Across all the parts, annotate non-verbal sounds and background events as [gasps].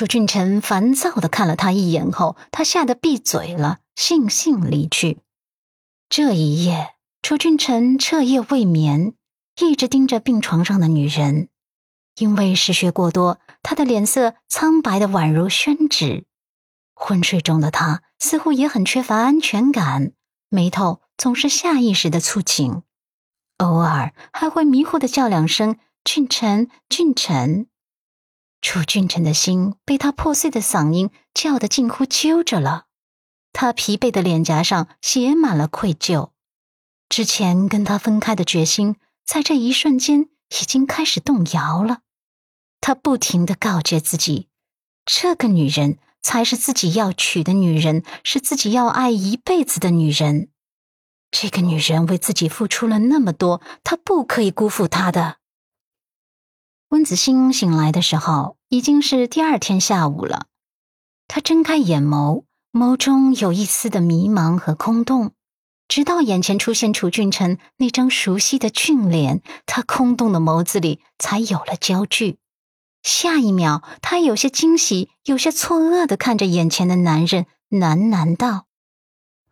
楚俊辰烦躁的看了他一眼后，他吓得闭嘴了，悻悻离去。这一夜，楚俊辰彻夜未眠，一直盯着病床上的女人。因为失血过多，他的脸色苍白的宛如宣纸。昏睡中的他似乎也很缺乏安全感，眉头总是下意识的蹙紧，偶尔还会迷糊的叫两声“俊臣，俊臣”。楚俊臣的心被他破碎的嗓音叫得近乎揪着了，他疲惫的脸颊上写满了愧疚。之前跟他分开的决心，在这一瞬间已经开始动摇了。他不停的告诫自己，这个女人才是自己要娶的女人，是自己要爱一辈子的女人。这个女人为自己付出了那么多，他不可以辜负她的。温子星醒来的时候，已经是第二天下午了。他睁开眼眸，眸中有一丝的迷茫和空洞，直到眼前出现楚俊辰那张熟悉的俊脸，他空洞的眸子里才有了焦距。下一秒，他有些惊喜，有些错愕的看着眼前的男人，喃喃道：“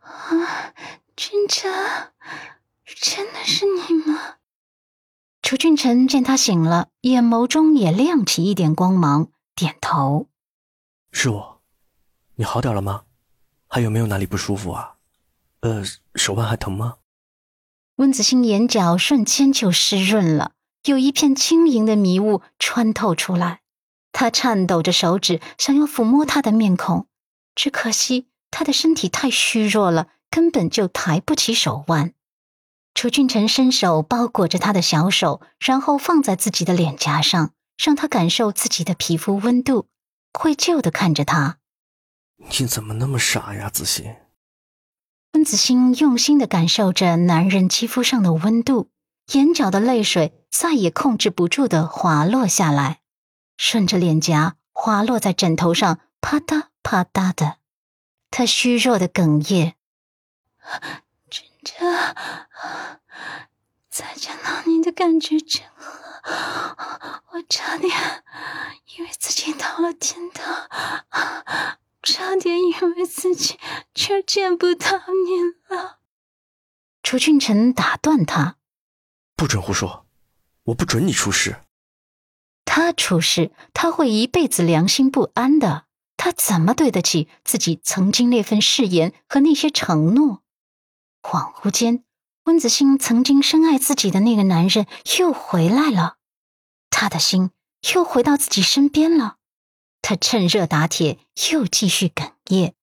啊，君臣，真的是你吗？”楚俊臣见他醒了，眼眸中也亮起一点光芒，点头：“是我。你好点了吗？还有没有哪里不舒服啊？呃，手腕还疼吗？”温子欣眼角瞬间就湿润了。有一片轻盈的迷雾穿透出来，他颤抖着手指想要抚摸他的面孔，只可惜他的身体太虚弱了，根本就抬不起手腕。楚俊辰伸手包裹着他的小手，然后放在自己的脸颊上，让他感受自己的皮肤温度，愧疚的看着他：“你怎么那么傻呀，子欣？”温子欣用心的感受着男人肌肤上的温度。眼角的泪水再也控制不住的滑落下来，顺着脸颊滑落在枕头上，啪嗒啪嗒的。他虚弱的哽咽：“ [gasps] 真真，再见到你的感觉真好，我差点以为自己到了天堂，差点以为自己就见不到你了。”楚俊辰打断他。不准胡说！我不准你出事。他出事，他会一辈子良心不安的。他怎么对得起自己曾经那份誓言和那些承诺？恍惚间，温子星曾经深爱自己的那个男人又回来了，他的心又回到自己身边了。他趁热打铁，又继续哽咽：“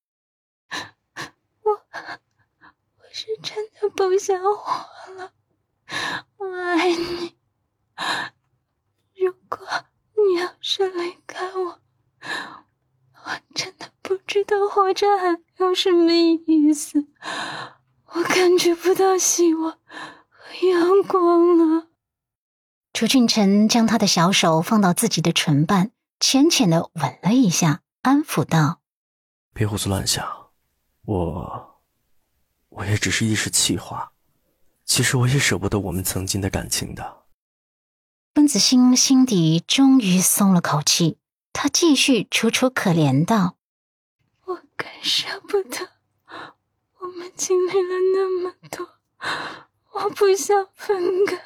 我，我是真的不想活了。”我爱你。如果你要是离开我，我真的不知道活着还有什么意思。我感觉不到希望和阳光了。楚俊辰将他的小手放到自己的唇瓣，浅浅的吻了一下，安抚道：“别胡思乱想，我，我也只是一时气话。”其实我也舍不得我们曾经的感情的。温子欣心底终于松了口气，他继续楚楚可怜道：“我更舍不得，我们经历了那么多，我不想分开，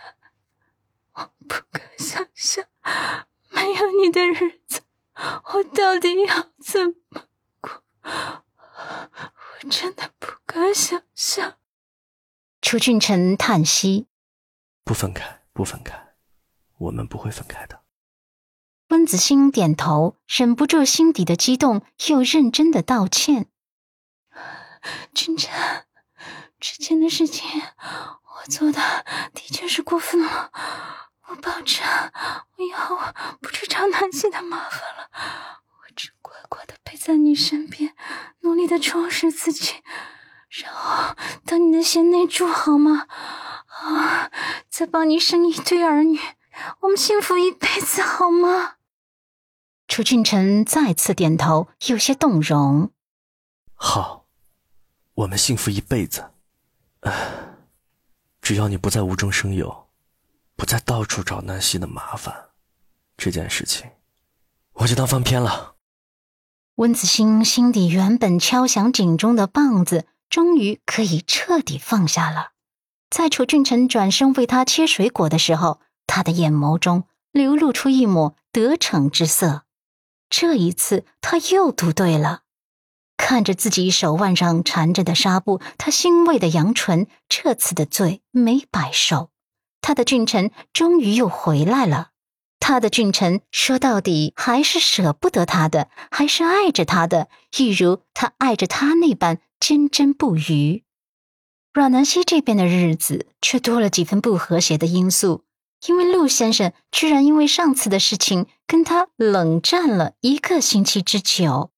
我不敢想象没有你的日子，我到底要怎么过？我真的不敢想象。”楚俊辰叹息：“不分开，不分开，我们不会分开的。”温子欣点头，忍不住心底的激动，又认真的道歉：“俊辰，之前的事情我做的的确是过分了，我保证我以后不去找南希的麻烦了，我只乖乖的陪在你身边，努力的充实自己。”然后当你的贤内助好吗？啊，再帮你生一对儿女，我们幸福一辈子好吗？楚俊辰再次点头，有些动容。好，我们幸福一辈子。只要你不再无中生有，不再到处找南希的麻烦，这件事情我就当翻篇了。温子欣心底原本敲响警钟的棒子，终于可以彻底放下了。在楚俊辰转身为他切水果的时候，他的眼眸中流露出一抹得逞之色。这一次，他又读对了。看着自己手腕上缠着的纱布，他欣慰的扬唇，这次的罪没白受。他的俊臣终于又回来了。他的俊臣说到底还是舍不得他的，还是爱着他的，一如他爱着他那般坚贞不渝。阮南希这边的日子却多了几分不和谐的因素，因为陆先生居然因为上次的事情跟他冷战了一个星期之久。